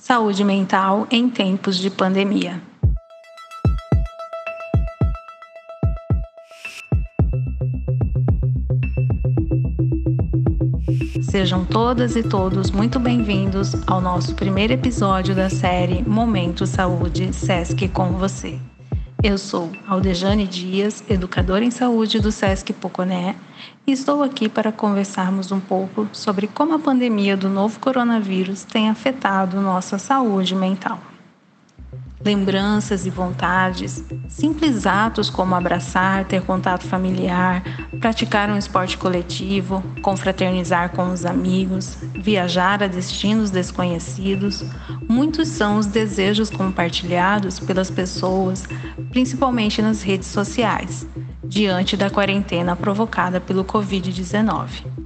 Saúde mental em tempos de pandemia. Sejam todas e todos muito bem-vindos ao nosso primeiro episódio da série Momento Saúde SESC com você. Eu sou Aldejane Dias, educadora em saúde do SESC Poconé, e estou aqui para conversarmos um pouco sobre como a pandemia do novo coronavírus tem afetado nossa saúde mental lembranças e vontades, simples atos como abraçar, ter contato familiar, praticar um esporte coletivo, confraternizar com os amigos, viajar a destinos desconhecidos, muitos são os desejos compartilhados pelas pessoas, principalmente nas redes sociais, diante da quarentena provocada pelo Covid-19.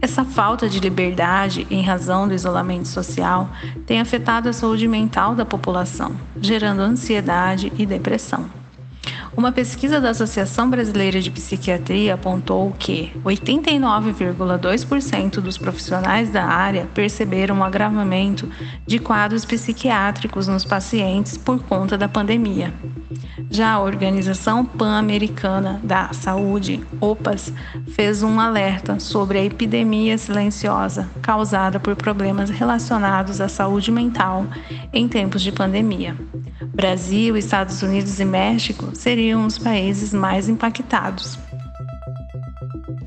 Essa falta de liberdade em razão do isolamento social tem afetado a saúde mental da população, gerando ansiedade e depressão. Uma pesquisa da Associação Brasileira de Psiquiatria apontou que 89,2% dos profissionais da área perceberam um agravamento de quadros psiquiátricos nos pacientes por conta da pandemia. Já a Organização Pan-Americana da Saúde, OPAS, fez um alerta sobre a epidemia silenciosa causada por problemas relacionados à saúde mental em tempos de pandemia. Brasil, Estados Unidos e México seriam os países mais impactados.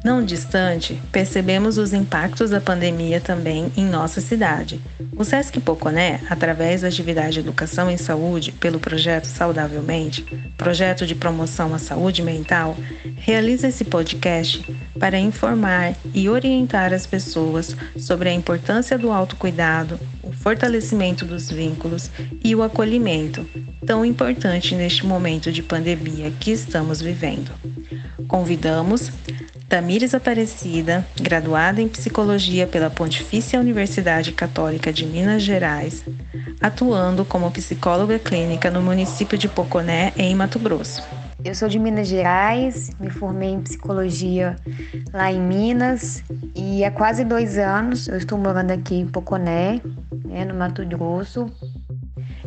Não distante, percebemos os impactos da pandemia também em nossa cidade. O Sesc Poconé, através da atividade Educação em Saúde pelo projeto Saudavelmente, projeto de promoção à saúde mental, realiza esse podcast para informar e orientar as pessoas sobre a importância do autocuidado, o fortalecimento dos vínculos e o acolhimento, tão importante neste momento de pandemia que estamos vivendo. Convidamos Tamires Aparecida, graduada em Psicologia pela Pontifícia Universidade Católica de Minas Gerais, atuando como psicóloga clínica no município de Poconé, em Mato Grosso. Eu sou de Minas Gerais, me formei em psicologia lá em Minas e há quase dois anos eu estou morando aqui em Poconé, né, no Mato Grosso,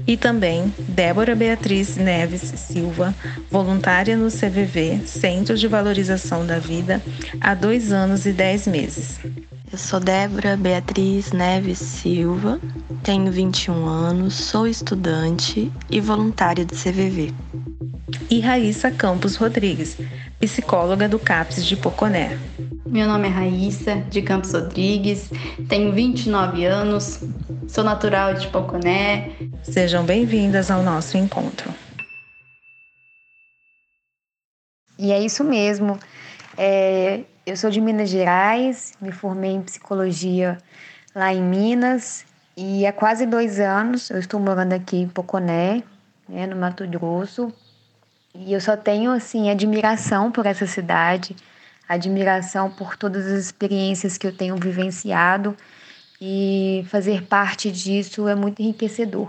e também Débora Beatriz Neves Silva, voluntária no CVV, Centro de Valorização da Vida, há dois anos e dez meses. Eu sou Débora Beatriz Neves Silva, tenho 21 anos, sou estudante e voluntária do CVV. E Raíssa Campos Rodrigues, psicóloga do CAPS de Poconé. Meu nome é Raíssa de Campos Rodrigues, tenho 29 anos, sou natural de Poconé. Sejam bem-vindas ao nosso encontro. E é isso mesmo. É, eu sou de Minas Gerais, me formei em psicologia lá em Minas e há quase dois anos eu estou morando aqui em Poconé, né, no Mato Grosso. E eu só tenho assim admiração por essa cidade admiração por todas as experiências que eu tenho vivenciado e fazer parte disso é muito enriquecedor.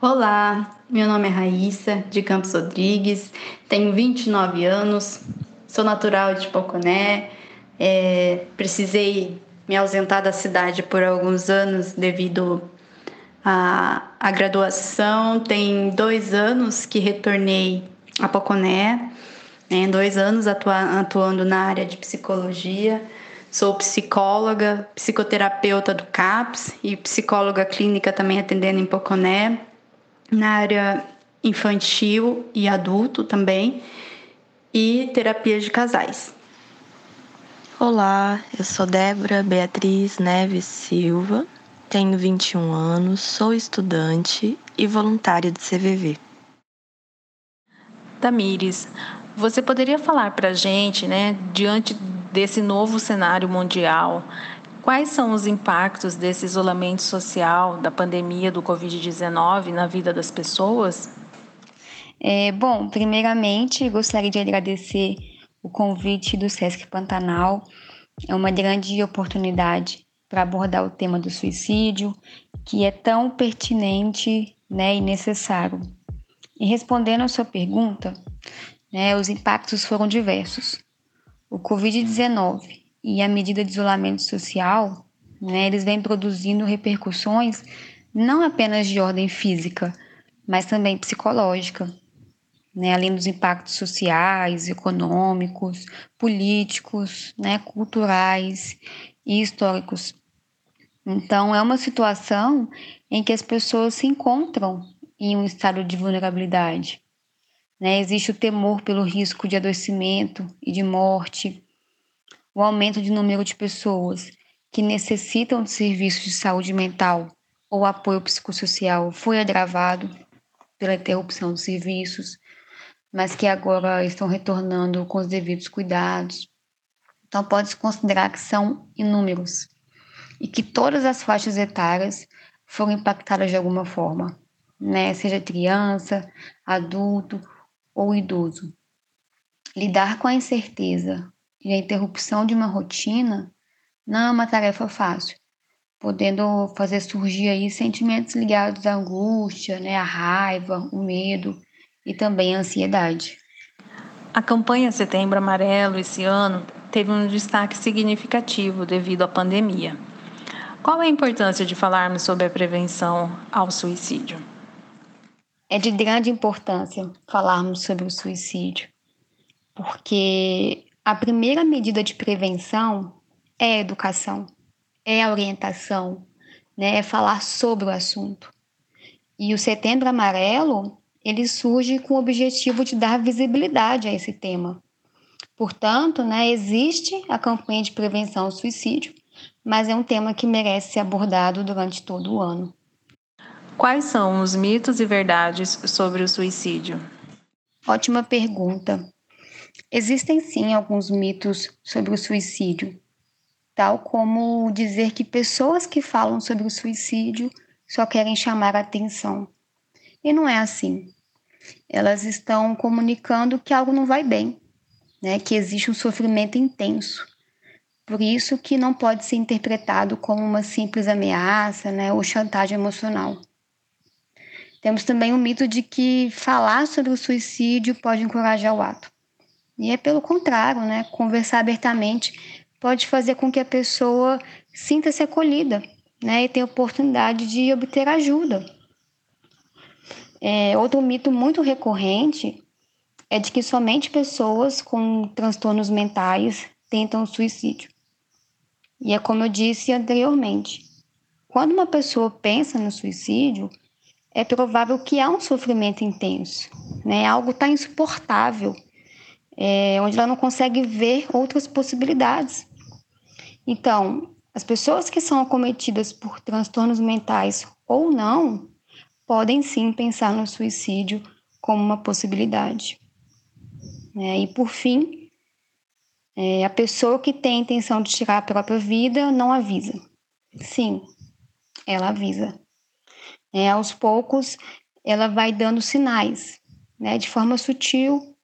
Olá, meu nome é Raíssa de Campos Rodrigues, tenho 29 anos, sou natural de Poconé, é, precisei me ausentar da cidade por alguns anos devido à, à graduação. Tem dois anos que retornei a Poconé né, dois anos atua, atuando na área de psicologia. Sou psicóloga, psicoterapeuta do CAPS e psicóloga clínica também atendendo em Poconé, na área infantil e adulto também, e terapia de casais. Olá, eu sou Débora Beatriz Neves Silva, tenho 21 anos, sou estudante e voluntária do CVV. Tamires, você poderia falar para a gente, né, diante desse novo cenário mundial, quais são os impactos desse isolamento social, da pandemia do Covid-19 na vida das pessoas? É, bom, primeiramente, gostaria de agradecer o convite do Sesc Pantanal. É uma grande oportunidade para abordar o tema do suicídio, que é tão pertinente né, e necessário. E respondendo a sua pergunta, né, os impactos foram diversos. O Covid-19 e a medida de isolamento social Né? Eles vêm produzindo repercussões não apenas de ordem física, mas também psicológica, né? além dos impactos sociais, econômicos, políticos, né? culturais e históricos. Então, é uma situação em que as pessoas se encontram em um estado de vulnerabilidade. Né? Existe o temor pelo risco de adoecimento e de morte, o aumento de número de pessoas que necessitam de serviços de saúde mental ou apoio psicossocial foi agravado pela interrupção dos serviços, mas que agora estão retornando com os devidos cuidados. Então, pode-se considerar que são inúmeros e que todas as faixas etárias foram impactadas de alguma forma, né? seja criança, adulto ou idoso. Lidar com a incerteza e a interrupção de uma rotina não é uma tarefa fácil, podendo fazer surgir aí sentimentos ligados à angústia, né, à raiva, o medo e também a ansiedade. A campanha Setembro Amarelo esse ano teve um destaque significativo devido à pandemia. Qual a importância de falarmos sobre a prevenção ao suicídio? É de grande importância falarmos sobre o suicídio, porque a primeira medida de prevenção é a educação, é a orientação, né? é falar sobre o assunto. E o Setembro Amarelo, ele surge com o objetivo de dar visibilidade a esse tema. Portanto, né, existe a campanha de prevenção ao suicídio, mas é um tema que merece ser abordado durante todo o ano. Quais são os mitos e verdades sobre o suicídio? Ótima pergunta. Existem sim alguns mitos sobre o suicídio, tal como dizer que pessoas que falam sobre o suicídio só querem chamar a atenção. E não é assim. Elas estão comunicando que algo não vai bem, né? que existe um sofrimento intenso. Por isso que não pode ser interpretado como uma simples ameaça né? ou chantagem emocional. Temos também o mito de que falar sobre o suicídio pode encorajar o ato. E é pelo contrário, né? Conversar abertamente pode fazer com que a pessoa sinta-se acolhida, né? E tenha oportunidade de obter ajuda. É, outro mito muito recorrente é de que somente pessoas com transtornos mentais tentam suicídio. E é como eu disse anteriormente, quando uma pessoa pensa no suicídio, é provável que há um sofrimento intenso, né? Algo está insuportável é, onde ela não consegue ver outras possibilidades. Então, as pessoas que são acometidas por transtornos mentais ou não podem sim pensar no suicídio como uma possibilidade. É, e por fim, é, a pessoa que tem a intenção de tirar a própria vida não avisa. Sim, ela avisa. É, aos poucos, ela vai dando sinais, né, de forma sutil,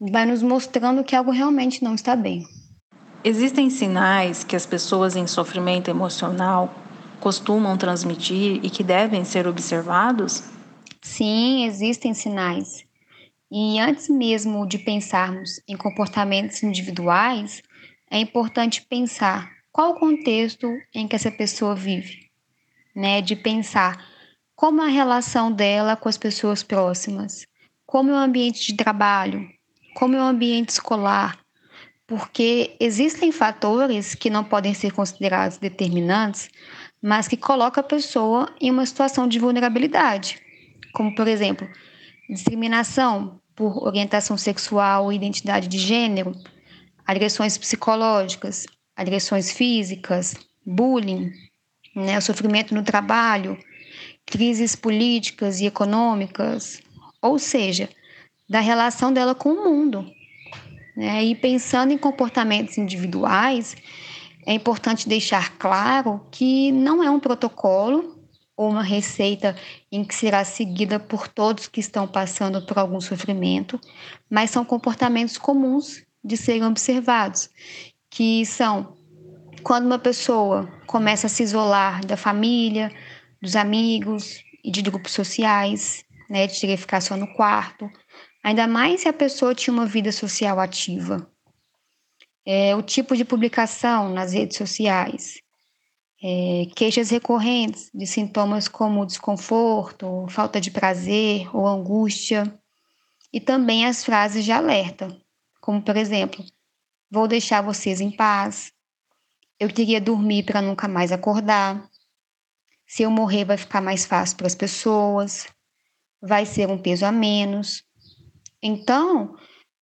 vai nos mostrando que algo realmente não está bem. Existem sinais que as pessoas em sofrimento emocional costumam transmitir e que devem ser observados? Sim, existem sinais. E antes mesmo de pensarmos em comportamentos individuais, é importante pensar qual o contexto em que essa pessoa vive, né? De pensar como a relação dela com as pessoas próximas, como é o ambiente de trabalho, como é o ambiente escolar, porque existem fatores que não podem ser considerados determinantes, mas que colocam a pessoa em uma situação de vulnerabilidade, como, por exemplo, discriminação por orientação sexual e identidade de gênero, agressões psicológicas, agressões físicas, bullying, né, o sofrimento no trabalho, crises políticas e econômicas, ou seja, da relação dela com o mundo. Né? E pensando em comportamentos individuais, é importante deixar claro que não é um protocolo ou uma receita em que será seguida por todos que estão passando por algum sofrimento, mas são comportamentos comuns de serem observados, que são quando uma pessoa começa a se isolar da família, dos amigos e de grupos sociais, né, de querer ficar só no quarto, ainda mais se a pessoa tinha uma vida social ativa. É, o tipo de publicação nas redes sociais, é, queixas recorrentes de sintomas como desconforto, falta de prazer ou angústia, e também as frases de alerta, como por exemplo, vou deixar vocês em paz, eu queria dormir para nunca mais acordar, se eu morrer vai ficar mais fácil para as pessoas, vai ser um peso a menos. Então,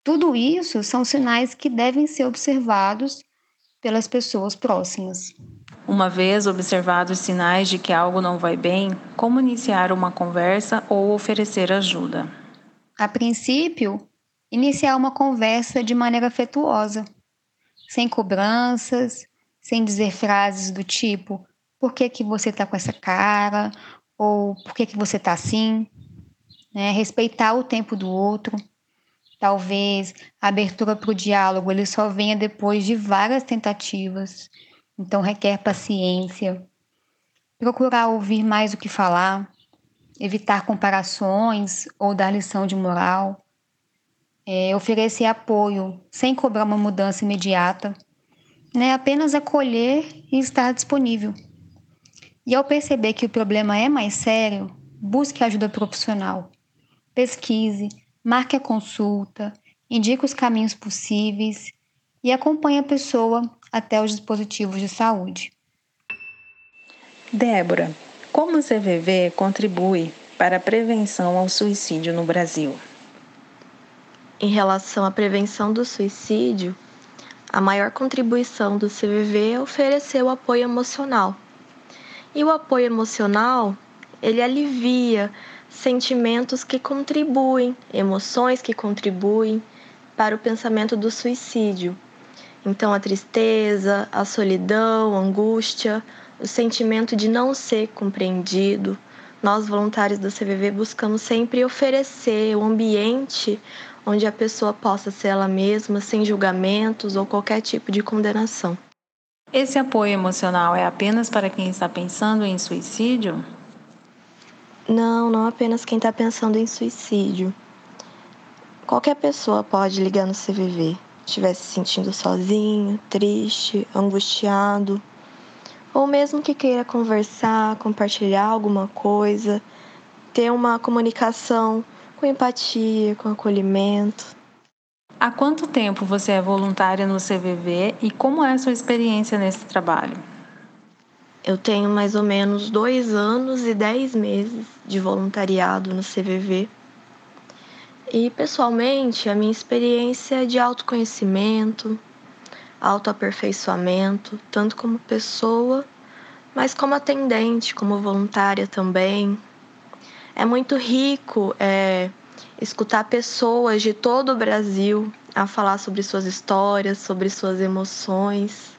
tudo isso são sinais que devem ser observados pelas pessoas próximas. Uma vez observados sinais de que algo não vai bem, como iniciar uma conversa ou oferecer ajuda? A princípio, iniciar uma conversa de maneira afetuosa, sem cobranças, sem dizer frases do tipo: por que, que você está com essa cara? Ou por que, que você está assim? Né? Respeitar o tempo do outro. Talvez a abertura para o diálogo ele só venha depois de várias tentativas, então requer paciência. Procurar ouvir mais do que falar, evitar comparações ou dar lição de moral, é, oferecer apoio sem cobrar uma mudança imediata, né? apenas acolher e estar disponível. E ao perceber que o problema é mais sério, busque ajuda profissional. Pesquise, marque a consulta, indique os caminhos possíveis e acompanhe a pessoa até os dispositivos de saúde. Débora, como o CVV contribui para a prevenção ao suicídio no Brasil? Em relação à prevenção do suicídio, a maior contribuição do CVV é oferecer o apoio emocional e o apoio emocional, ele alivia sentimentos que contribuem, emoções que contribuem para o pensamento do suicídio. Então, a tristeza, a solidão, a angústia, o sentimento de não ser compreendido. Nós, voluntários do CVV, buscamos sempre oferecer o um ambiente onde a pessoa possa ser ela mesma, sem julgamentos ou qualquer tipo de condenação. Esse apoio emocional é apenas para quem está pensando em suicídio? Não, não apenas quem está pensando em suicídio. Qualquer pessoa pode ligar no CVV, estiver se sentindo sozinho, triste, angustiado, ou mesmo que queira conversar, compartilhar alguma coisa, ter uma comunicação com empatia, com acolhimento. Há quanto tempo você é voluntária no CVV e como é a sua experiência nesse trabalho? Eu tenho mais ou menos dois anos e dez meses de voluntariado no CVV. E pessoalmente, a minha experiência é de autoconhecimento, autoaperfeiçoamento, tanto como pessoa, mas como atendente, como voluntária também. É muito rico é, escutar pessoas de todo o Brasil a falar sobre suas histórias, sobre suas emoções.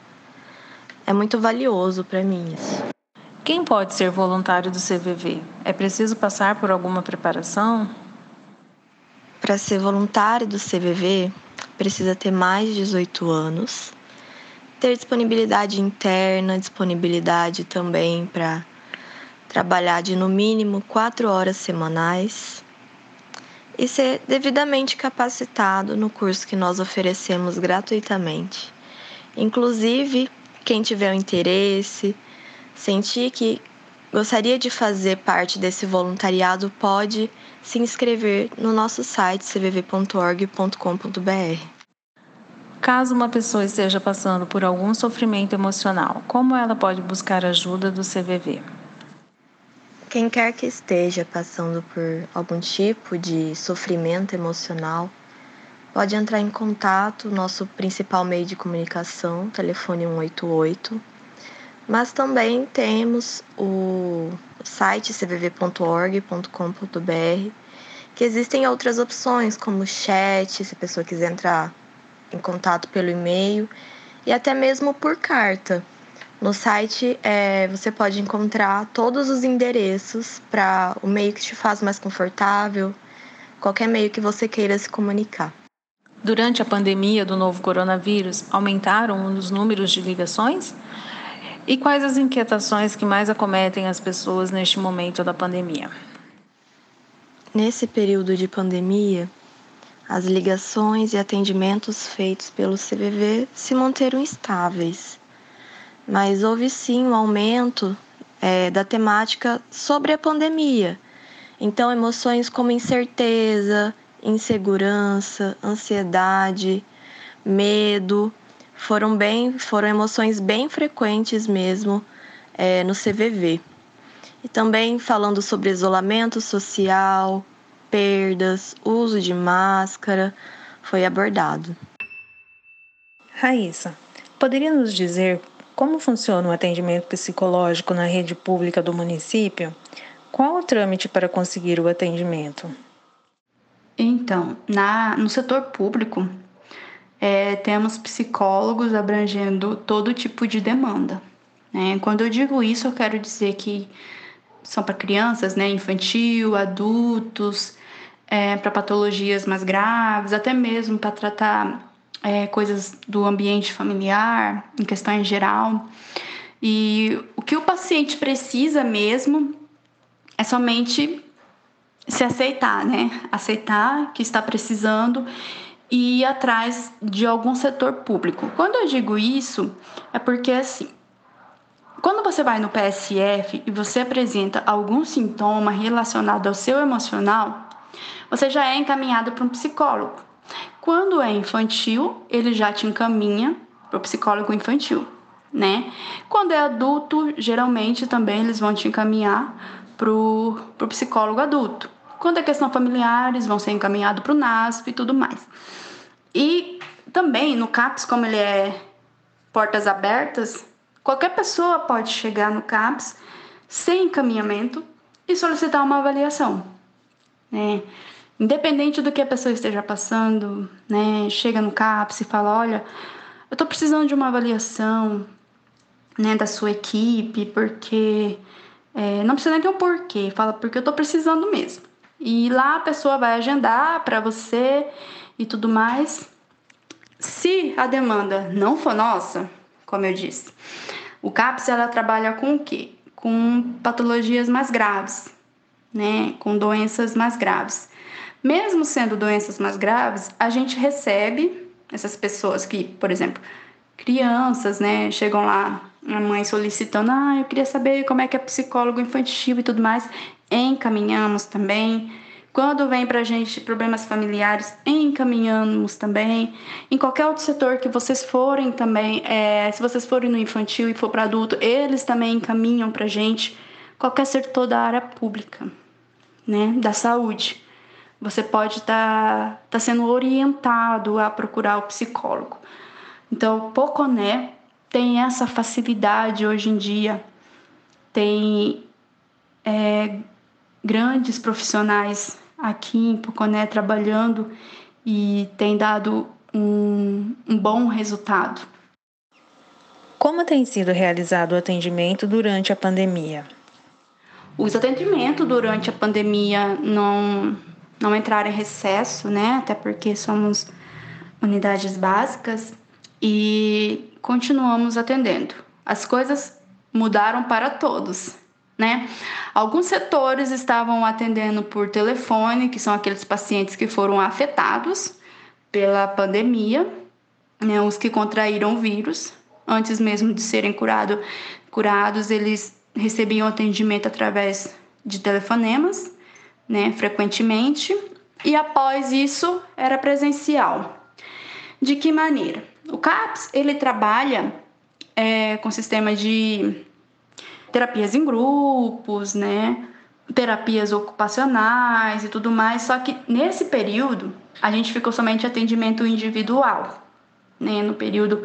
É muito valioso para mim isso. Quem pode ser voluntário do CVV? É preciso passar por alguma preparação? Para ser voluntário do CVV, precisa ter mais de 18 anos, ter disponibilidade interna, disponibilidade também para trabalhar de no mínimo quatro horas semanais e ser devidamente capacitado no curso que nós oferecemos gratuitamente. Inclusive, quem tiver o interesse, sentir que gostaria de fazer parte desse voluntariado, pode se inscrever no nosso site cvv.org.com.br. Caso uma pessoa esteja passando por algum sofrimento emocional, como ela pode buscar ajuda do CVV? Quem quer que esteja passando por algum tipo de sofrimento emocional, pode entrar em contato, nosso principal meio de comunicação, telefone 188. Mas também temos o site cvv.org.com.br, que existem outras opções, como chat, se a pessoa quiser entrar em contato pelo e-mail, e até mesmo por carta. No site é, você pode encontrar todos os endereços para o meio que te faz mais confortável, qualquer meio que você queira se comunicar. Durante a pandemia do novo coronavírus, aumentaram os números de ligações? E quais as inquietações que mais acometem as pessoas neste momento da pandemia? Nesse período de pandemia, as ligações e atendimentos feitos pelo CVV se manteram estáveis mas houve sim um aumento é, da temática sobre a pandemia. Então, emoções como incerteza, insegurança, ansiedade, medo foram bem, foram emoções bem frequentes mesmo é, no CVV. E também falando sobre isolamento social, perdas, uso de máscara, foi abordado. Raíssa, poderia nos dizer como funciona o atendimento psicológico na rede pública do município? Qual o trâmite para conseguir o atendimento? Então, na, no setor público, é, temos psicólogos abrangendo todo tipo de demanda. Né? Quando eu digo isso, eu quero dizer que são para crianças, né, infantil, adultos, é, para patologias mais graves, até mesmo para tratar é, coisas do ambiente familiar, em questões geral. E o que o paciente precisa mesmo é somente se aceitar, né? Aceitar que está precisando e ir atrás de algum setor público. Quando eu digo isso, é porque assim, quando você vai no PSF e você apresenta algum sintoma relacionado ao seu emocional, você já é encaminhado para um psicólogo. Quando é infantil, ele já te encaminha para o psicólogo infantil, né? Quando é adulto, geralmente também eles vão te encaminhar para o psicólogo adulto. Quando é questão familiar, eles vão ser encaminhados para o NASP e tudo mais. E também no CAPS, como ele é portas abertas, qualquer pessoa pode chegar no CAPS sem encaminhamento e solicitar uma avaliação. Né? Independente do que a pessoa esteja passando, né? Chega no CAPS e fala, olha, eu estou precisando de uma avaliação né, da sua equipe, porque é, não precisa nem ter um porquê, fala porque eu estou precisando mesmo. E lá a pessoa vai agendar para você e tudo mais. Se a demanda não for nossa, como eu disse, o CAPS ela trabalha com o quê? Com patologias mais graves, né? Com doenças mais graves. Mesmo sendo doenças mais graves, a gente recebe essas pessoas que, por exemplo, crianças, né, chegam lá, a mãe solicitando, ah, eu queria saber como é que é psicólogo infantil e tudo mais, encaminhamos também. Quando vem para a gente problemas familiares, encaminhamos também. Em qualquer outro setor que vocês forem também, é, se vocês forem no infantil e for para adulto, eles também encaminham para a gente. Qualquer setor da área pública, né, da saúde você pode estar tá, tá sendo orientado a procurar o psicólogo. Então, o Poconé tem essa facilidade hoje em dia, tem é, grandes profissionais aqui em Poconé trabalhando e tem dado um, um bom resultado. Como tem sido realizado o atendimento durante a pandemia? Os atendimentos durante a pandemia não não entrar em recesso, né? Até porque somos unidades básicas e continuamos atendendo. As coisas mudaram para todos, né? Alguns setores estavam atendendo por telefone, que são aqueles pacientes que foram afetados pela pandemia, né? Os que contraíram o vírus antes mesmo de serem curado, curados, eles recebiam atendimento através de telefonemas né, frequentemente, e após isso era presencial. De que maneira? O CAPS ele trabalha é, com sistema de terapias em grupos, né, terapias ocupacionais e tudo mais, só que nesse período a gente ficou somente atendimento individual, né, no período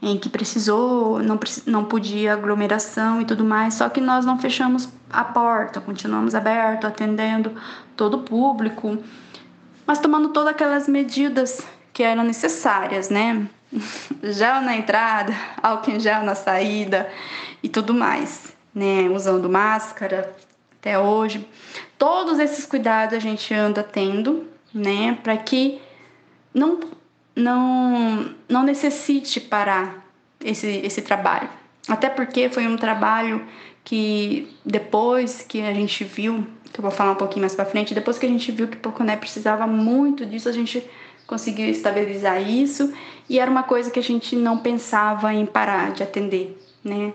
em que precisou, não, não podia aglomeração e tudo mais, só que nós não fechamos a porta, continuamos aberto, atendendo todo o público, mas tomando todas aquelas medidas que eram necessárias, né? Gel na entrada, álcool em gel na saída e tudo mais, né? Usando máscara até hoje. Todos esses cuidados a gente anda tendo, né? Para que não não, não necessite parar esse, esse trabalho. Até porque foi um trabalho que depois que a gente viu, que eu vou falar um pouquinho mais para frente, depois que a gente viu que Poconé precisava muito disso, a gente conseguiu estabilizar isso e era uma coisa que a gente não pensava em parar de atender, né?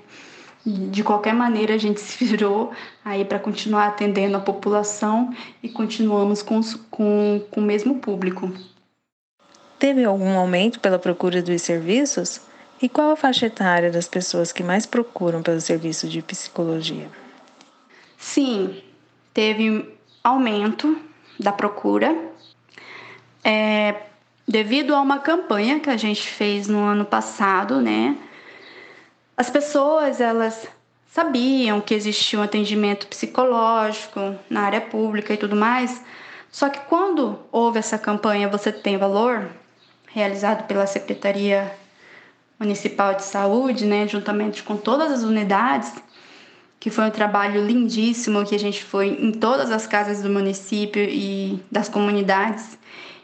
De qualquer maneira, a gente se virou aí para continuar atendendo a população e continuamos com, com, com o mesmo público. Teve algum aumento pela procura dos serviços? E qual a faixa etária das pessoas que mais procuram pelo serviço de psicologia? Sim, teve aumento da procura. É, devido a uma campanha que a gente fez no ano passado, né? As pessoas, elas sabiam que existia um atendimento psicológico na área pública e tudo mais, só que quando houve essa campanha Você Tem Valor, realizado pela Secretaria Municipal de Saúde, né, juntamente com todas as unidades, que foi um trabalho lindíssimo que a gente foi em todas as casas do município e das comunidades,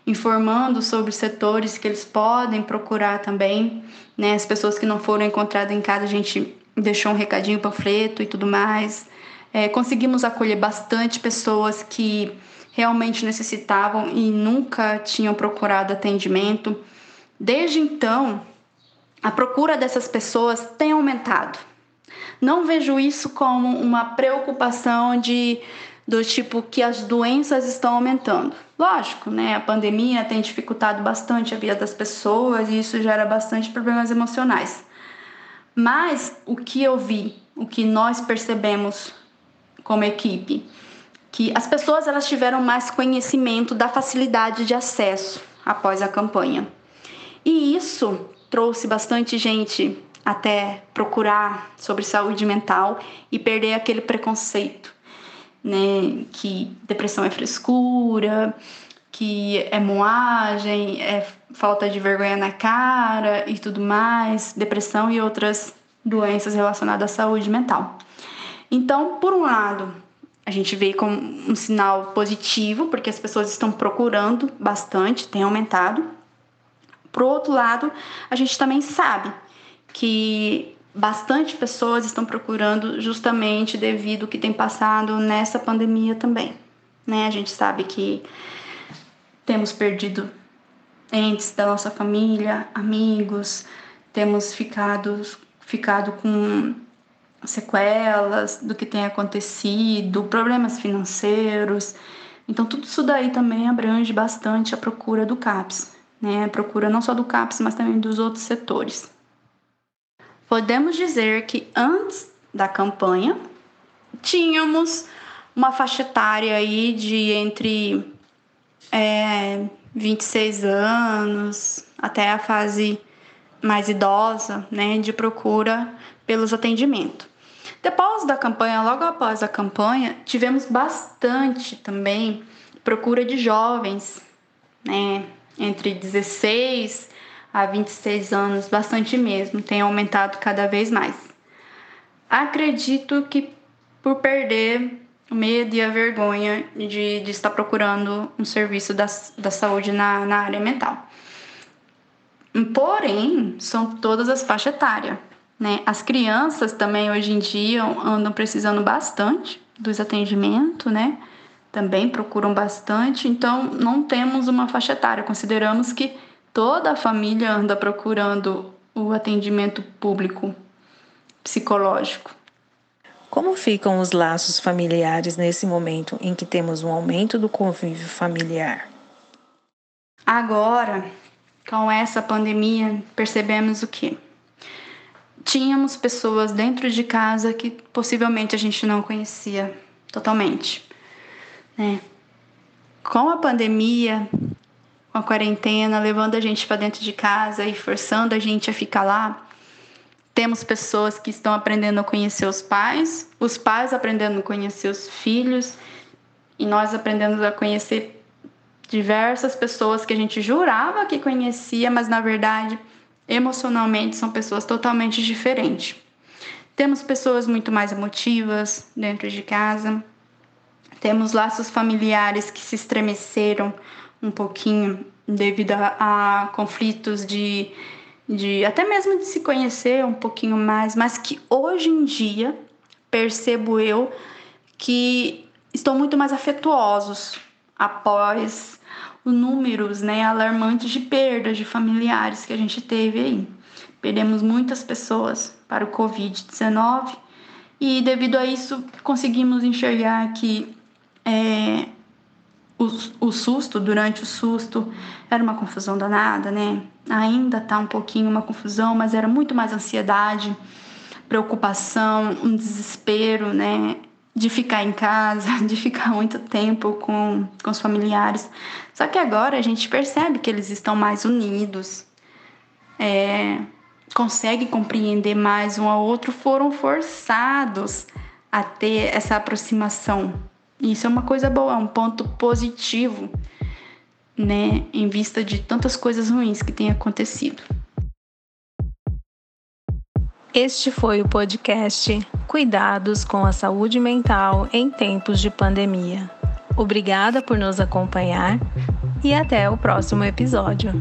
informando sobre setores que eles podem procurar também, né? As pessoas que não foram encontradas em casa, a gente deixou um recadinho, panfleto e tudo mais. É, conseguimos acolher bastante pessoas que realmente necessitavam e nunca tinham procurado atendimento. Desde então, a procura dessas pessoas tem aumentado. Não vejo isso como uma preocupação de do tipo que as doenças estão aumentando. Lógico, né? A pandemia tem dificultado bastante a vida das pessoas e isso gera bastante problemas emocionais. Mas o que eu vi, o que nós percebemos como equipe, que as pessoas elas tiveram mais conhecimento da facilidade de acesso após a campanha. E isso trouxe bastante gente até procurar sobre saúde mental e perder aquele preconceito, né? Que depressão é frescura, que é moagem, é falta de vergonha na cara e tudo mais, depressão e outras doenças relacionadas à saúde mental. Então, por um lado, a gente vê como um sinal positivo, porque as pessoas estão procurando bastante, tem aumentado. Por outro lado, a gente também sabe que bastante pessoas estão procurando justamente devido ao que tem passado nessa pandemia também. Né? A gente sabe que temos perdido entes da nossa família, amigos, temos ficado, ficado com sequelas do que tem acontecido, problemas financeiros. Então, tudo isso daí também abrange bastante a procura do CAPS, né? Procura não só do CAPS, mas também dos outros setores. Podemos dizer que antes da campanha tínhamos uma faixa etária aí de entre é, 26 anos até a fase mais idosa, né, de procura pelos atendimentos. Depois da campanha, logo após a campanha, tivemos bastante também procura de jovens, né, entre 16 há 26 anos, bastante mesmo, tem aumentado cada vez mais. Acredito que por perder o medo e a vergonha de, de estar procurando um serviço da, da saúde na, na área mental. Porém, são todas as faixas etárias. Né? As crianças também hoje em dia andam precisando bastante dos atendimentos, né? Também procuram bastante, então não temos uma faixa etária. Consideramos que toda a família anda procurando o atendimento público psicológico. Como ficam os laços familiares nesse momento em que temos um aumento do convívio familiar? Agora, com essa pandemia, percebemos o que? Tínhamos pessoas dentro de casa que possivelmente a gente não conhecia totalmente. Né? Com a pandemia, com a quarentena, levando a gente para dentro de casa e forçando a gente a ficar lá. Temos pessoas que estão aprendendo a conhecer os pais, os pais aprendendo a conhecer os filhos, e nós aprendendo a conhecer diversas pessoas que a gente jurava que conhecia, mas na verdade, emocionalmente, são pessoas totalmente diferentes. Temos pessoas muito mais emotivas dentro de casa, temos laços familiares que se estremeceram um pouquinho devido a, a conflitos de, de até mesmo de se conhecer um pouquinho mais, mas que hoje em dia percebo eu que estão muito mais afetuosos após os números né, alarmantes de perdas de familiares que a gente teve aí. perdemos muitas pessoas para o Covid-19 e, devido a isso, conseguimos enxergar que é, o, o susto, durante o susto, era uma confusão danada, né? Ainda tá um pouquinho uma confusão, mas era muito mais ansiedade, preocupação, um desespero, né? De ficar em casa, de ficar muito tempo com, com os familiares. Só que agora a gente percebe que eles estão mais unidos, é, conseguem compreender mais um ao outro, foram forçados a ter essa aproximação isso é uma coisa boa, um ponto positivo, né, em vista de tantas coisas ruins que têm acontecido. Este foi o podcast Cuidados com a Saúde Mental em Tempos de Pandemia. Obrigada por nos acompanhar e até o próximo episódio.